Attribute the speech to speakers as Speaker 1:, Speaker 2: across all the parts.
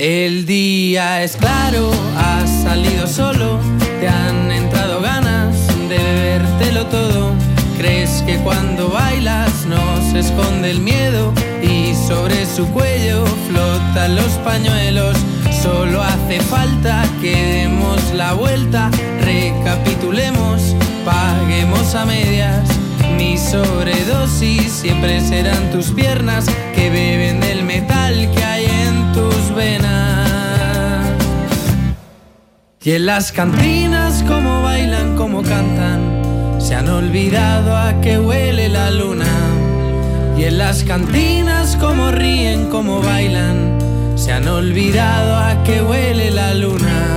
Speaker 1: El día es claro, has salido solo, te han entrado ganas de bebértelo todo. Crees que cuando bailas no se esconde el miedo y sobre su cuello flotan los pañuelos Solo hace falta que demos la vuelta, recapitulemos, paguemos a medias. Mi sobredosis siempre serán tus piernas que beben del metal que Y en las cantinas como bailan, como cantan, se han olvidado a que huele la luna. Y en las cantinas como ríen, como bailan se han olvidado a que huele la luna.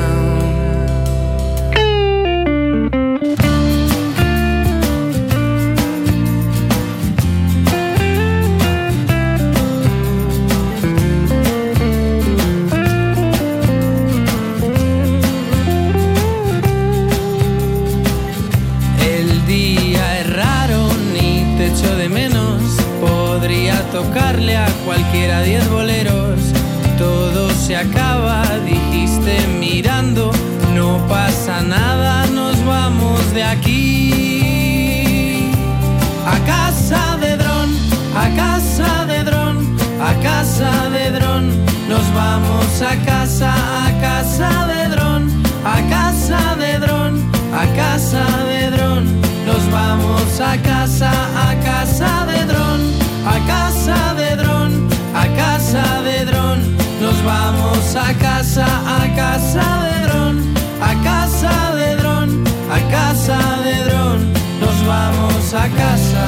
Speaker 1: A casa, a casa de dron, a casa de dron, a casa de dron, nos vamos a casa.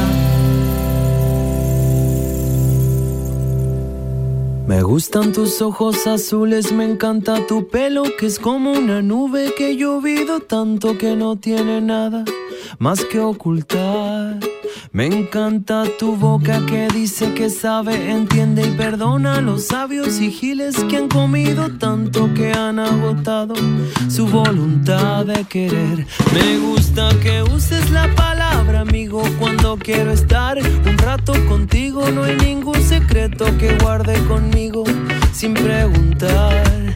Speaker 1: Me gustan tus ojos azules, me encanta tu pelo, que es como una nube que he llovido tanto que no tiene nada más que ocultar. Me encanta tu boca que dice que sabe, entiende y perdona a los sabios y giles que han comido tanto que han agotado su voluntad de querer. Me gusta que uses la palabra amigo cuando quiero estar un rato contigo. No hay ningún secreto que guarde conmigo sin preguntar.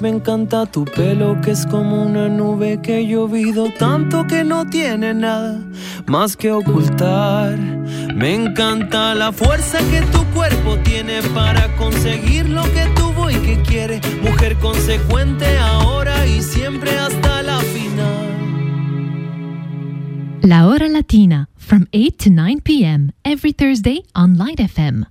Speaker 1: me encanta tu pelo que es como una nube que he llovido tanto que no tiene nada más que ocultar. Me encanta la fuerza que tu cuerpo tiene para conseguir lo que tuvo y que quiere. Mujer consecuente ahora y siempre hasta la final.
Speaker 2: La hora latina from 8 to 9 p.m. every Thursday on Light FM.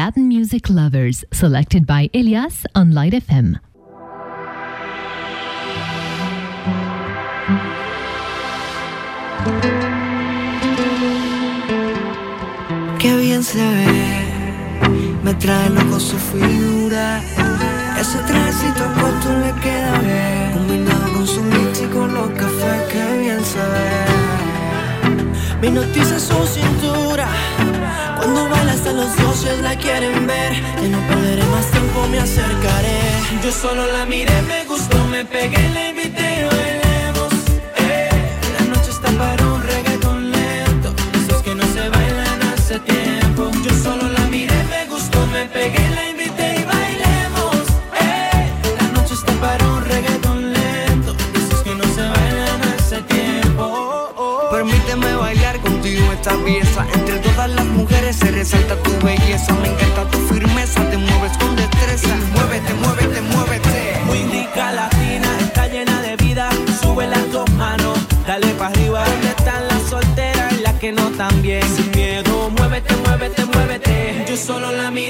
Speaker 3: Latin music lovers, selected by Elias on Light FM.
Speaker 4: Qué bien se ve, me trae loco su figura. Ese corto le queda bien, combinado con su con los cafés, qué bien se ve. Noticia su cintura, cuando baila hasta los dioses la quieren ver. Que no perderé más tiempo, me acercaré.
Speaker 5: Yo solo la miré, me gustó, me pegué, la invité bailemos. Eh, la noche está para un reggaeton lento, esos que no se bailan hace tiempo. Yo solo la miré, me gustó, me pegué, la invité y bailemos. Eh, la noche está para un reggaeton lento, esos que no se bailan hace tiempo.
Speaker 4: Permíteme bailar contigo esta pieza. Entre todas las mujeres se resalta tu belleza. Me encanta tu firmeza, te mueves con destreza. Muévete, muévete, muévete.
Speaker 5: Muy indica latina, está llena de vida. Sube las dos manos, dale para arriba. ¿Dónde están las solteras y las que no bien? Sin miedo, muévete, muévete, muévete. Yo solo la miré,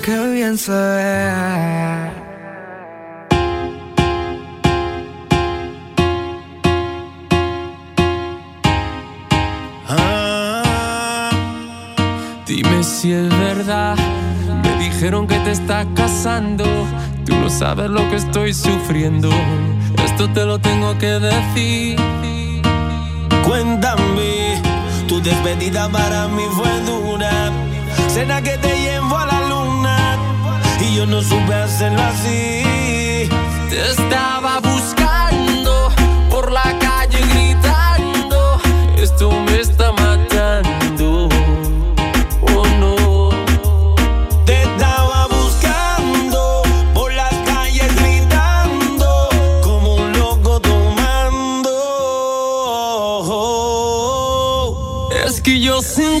Speaker 4: Qué bien se.
Speaker 6: Ah, dime si es verdad. Me dijeron que te estás casando. Tú no sabes lo que estoy sufriendo. Esto te lo tengo que decir.
Speaker 7: Cuéntame, tu despedida para mí fue dura. Será que te llevo yo no supe hacerlo así.
Speaker 6: Te estaba buscando por la calle gritando. Esto me está matando. Oh no.
Speaker 7: Te estaba buscando por las calles gritando como un loco tomando.
Speaker 6: Es que yo sin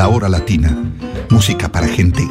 Speaker 8: La
Speaker 9: Hora Latina, música para gente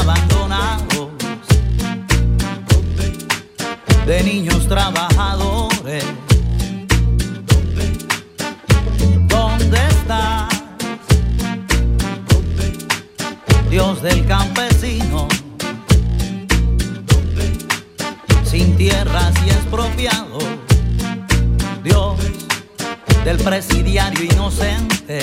Speaker 10: abandonados, de niños trabajadores. ¿Dónde está Dios del campesino? sin tierras y expropiado. Dios del presidiario inocente.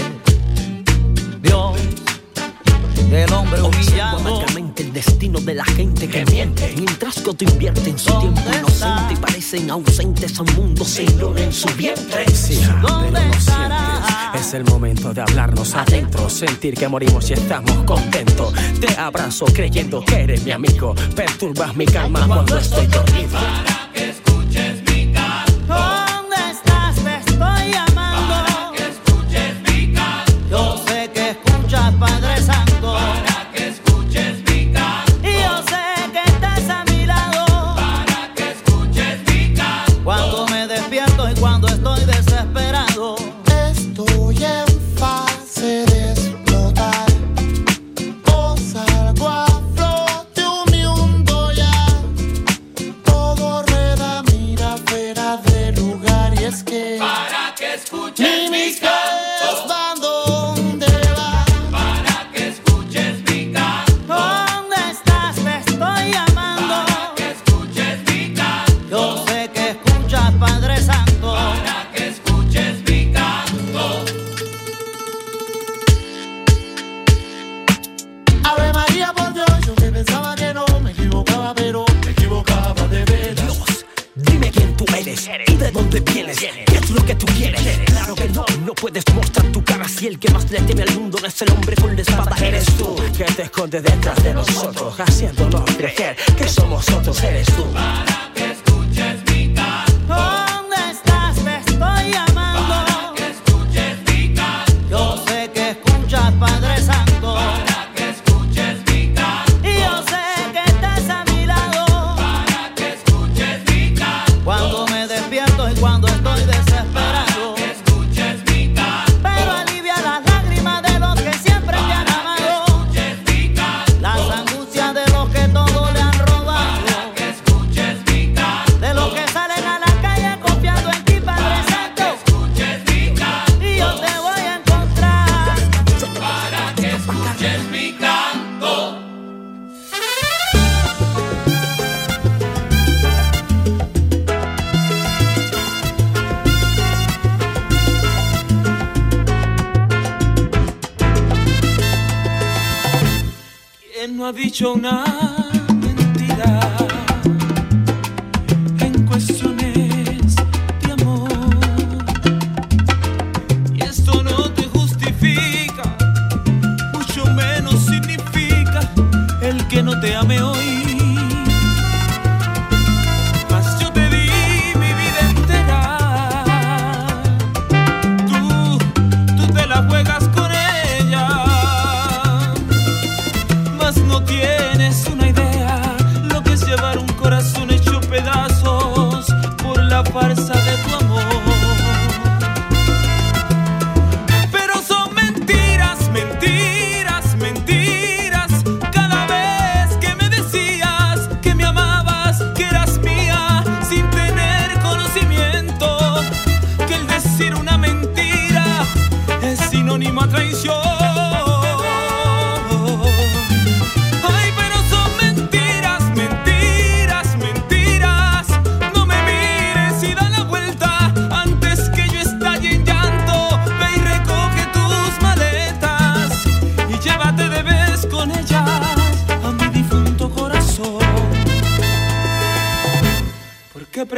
Speaker 10: Del hombre
Speaker 11: Observo
Speaker 10: humillado.
Speaker 11: amargamente el destino de la gente que miente Mientras que otro invierte en su
Speaker 10: ¿Dónde
Speaker 11: tiempo
Speaker 10: está?
Speaker 11: inocente Y parecen ausentes a un mundo sin luna en su vientre
Speaker 10: ¿Dónde estará?
Speaker 12: Es el momento de hablarnos adentro, sentir que morimos y estamos contentos. Te abrazo creyendo que eres mi amigo. Perturbas mi calma cuando estoy dormido.
Speaker 11: ¿Qué es lo que tú quieres? Claro que no, no puedes mostrar tu cara si el que más le teme al mundo no es el hombre con la espada, eres tú.
Speaker 12: Que te esconde detrás de nosotros, haciéndonos creer que somos otros, eres tú.
Speaker 13: Para que
Speaker 1: por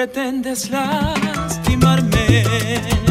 Speaker 1: pretendes lastimarme?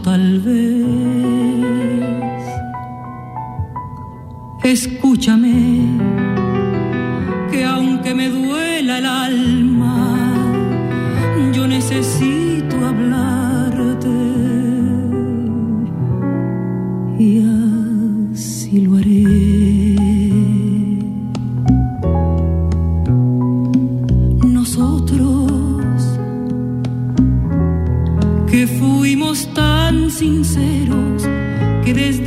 Speaker 14: tal vez. Escúchame, que aunque me duela el alma, sinceros que desde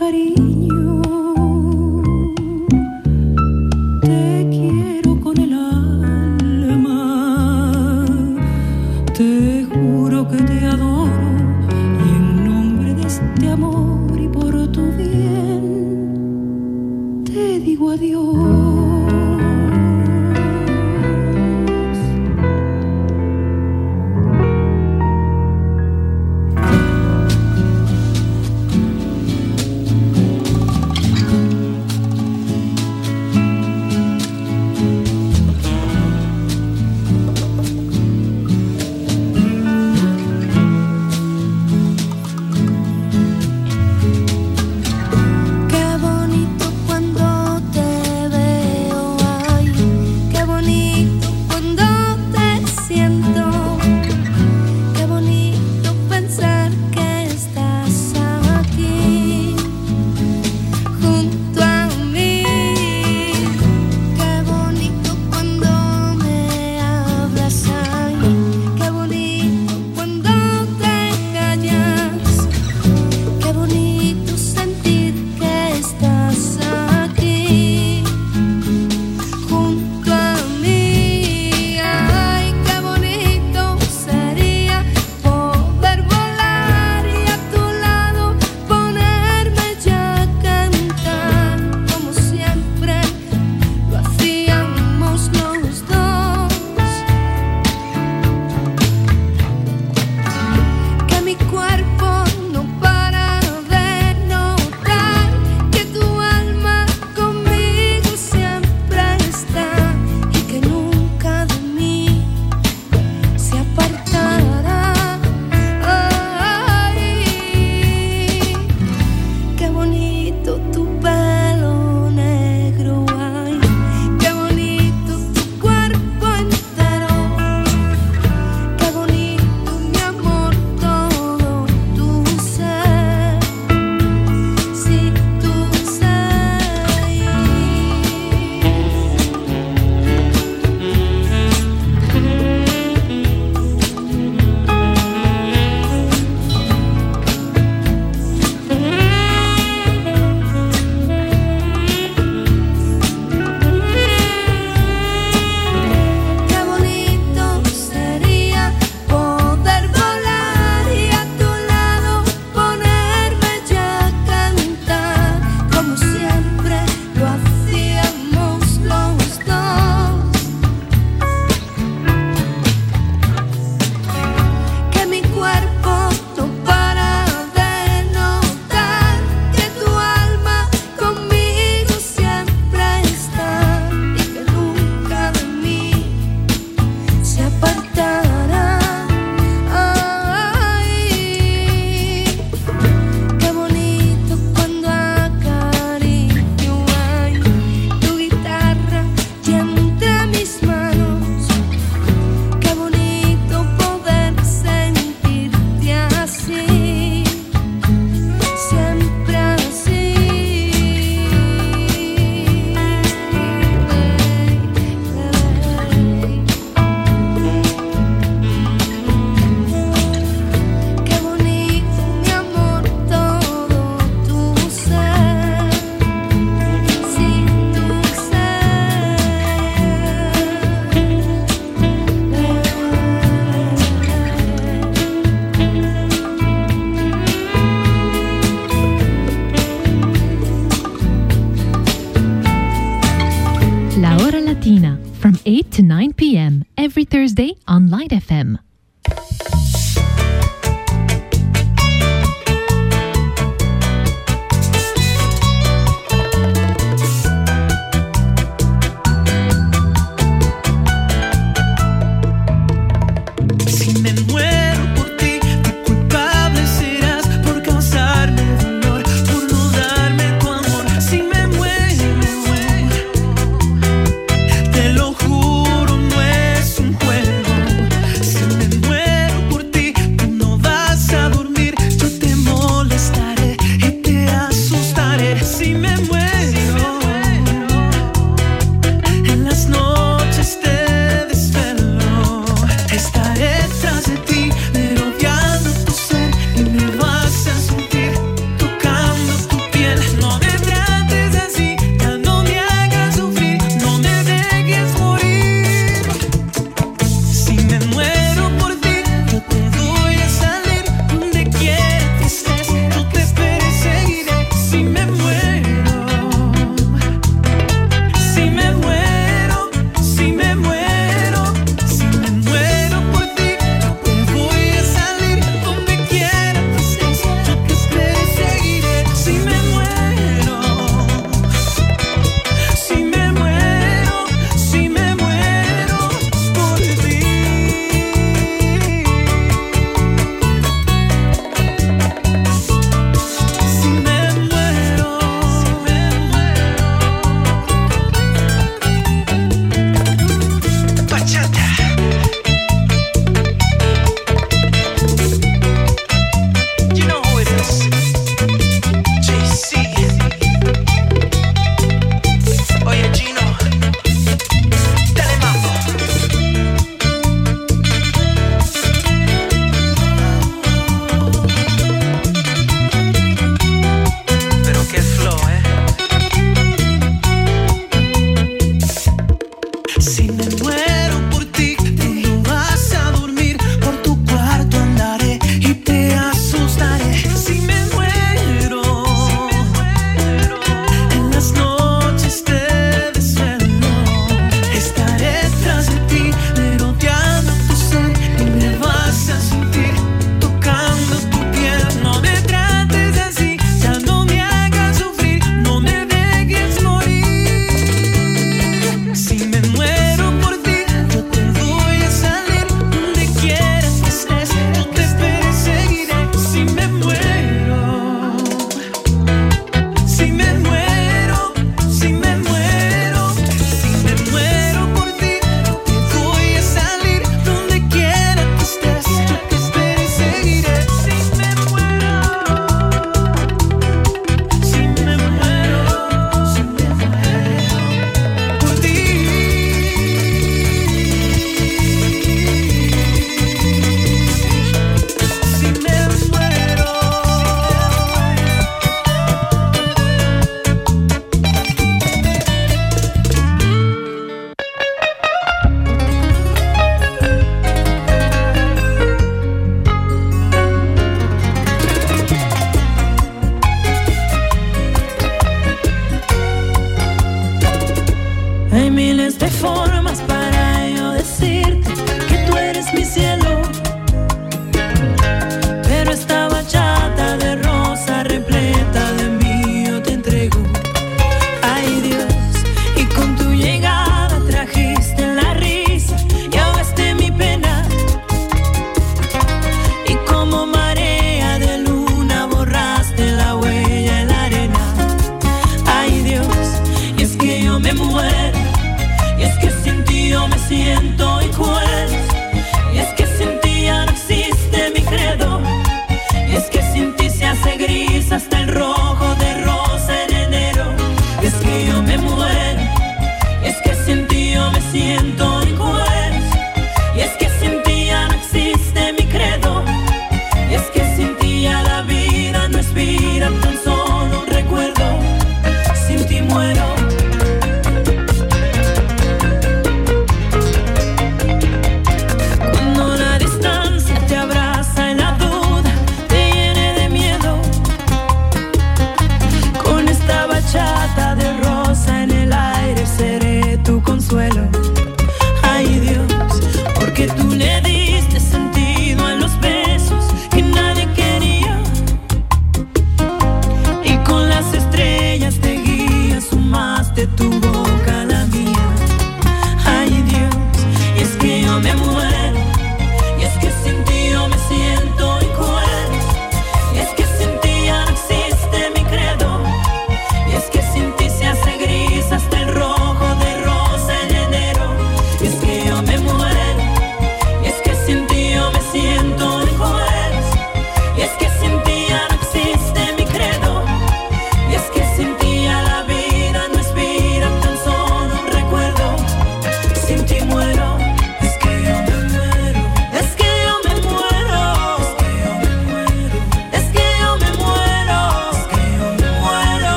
Speaker 14: cariño. Te quiero con el alma. Te juro que te adoro.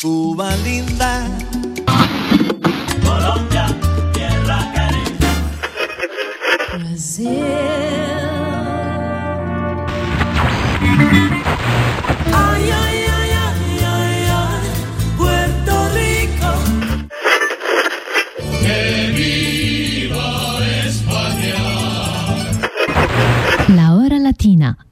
Speaker 15: Cuba linda.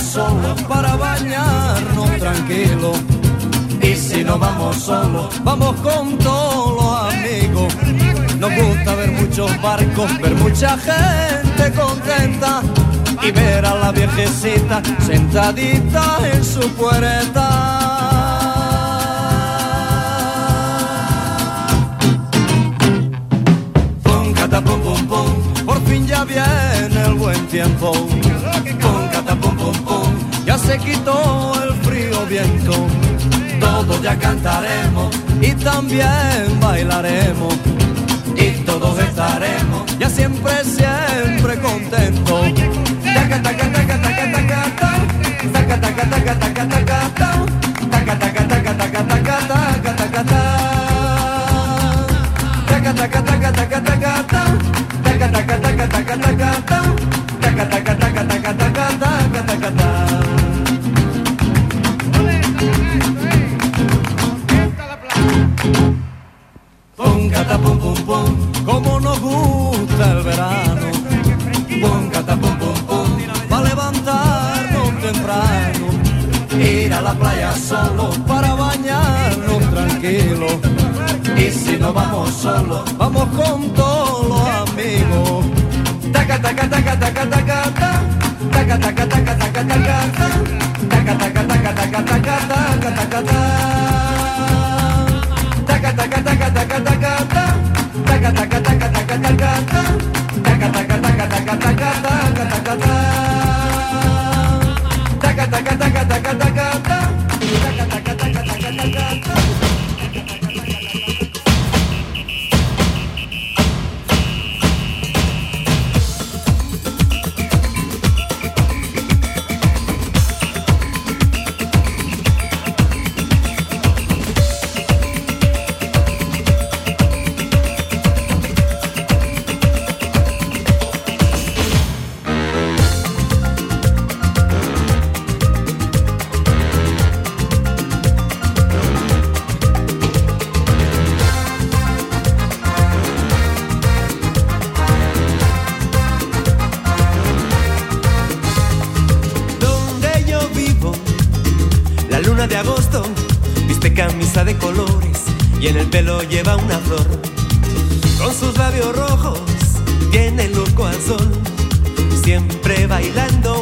Speaker 15: A la playa solo para bañarnos tranquilo. Y si no vamos solos, vamos con todos los amigos. Nos gusta ver muchos barcos, ver mucha gente contenta y ver a la viejecita sentadita en su puerta. Pum, pum, pum, por fin ya viene el buen tiempo. Se quitó el frío viento. Todos ya cantaremos y también bailaremos. Y todos estaremos ya siempre, siempre contentos. Taca, taca, taca, taca, taca, ta. Taca, taca, taca, taca, taca, ta. Taca, taca, taca, taca, taca, taca, taca, ta. Taca, taca, taca, taca, taca, como nos gusta el verano. Pum, cata, pum, pum, pum, para levantarnos temprano. Ir a la playa solo para bañarnos tranquilo. Y si no vamos solos, vamos con todos los amigos. Taca, taca, taca, taca, taca, ta. Taca, taca, taca, taca, taca, ta. Taca, taca, taca, taca, taca, taca, taca, ta. Taca, taca, taca, taca, taca, ta. Taca, taca, taca, taca, taca, ta. Taca, taca, taca,
Speaker 1: y en el pelo lleva una flor. Con sus labios rojos tiene loco al sol, siempre bailando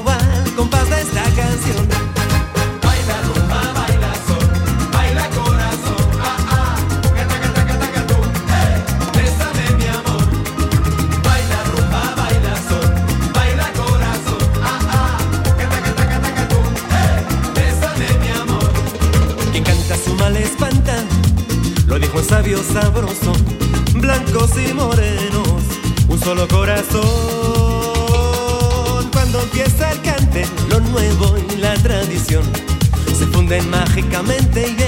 Speaker 1: se funden mágicamente y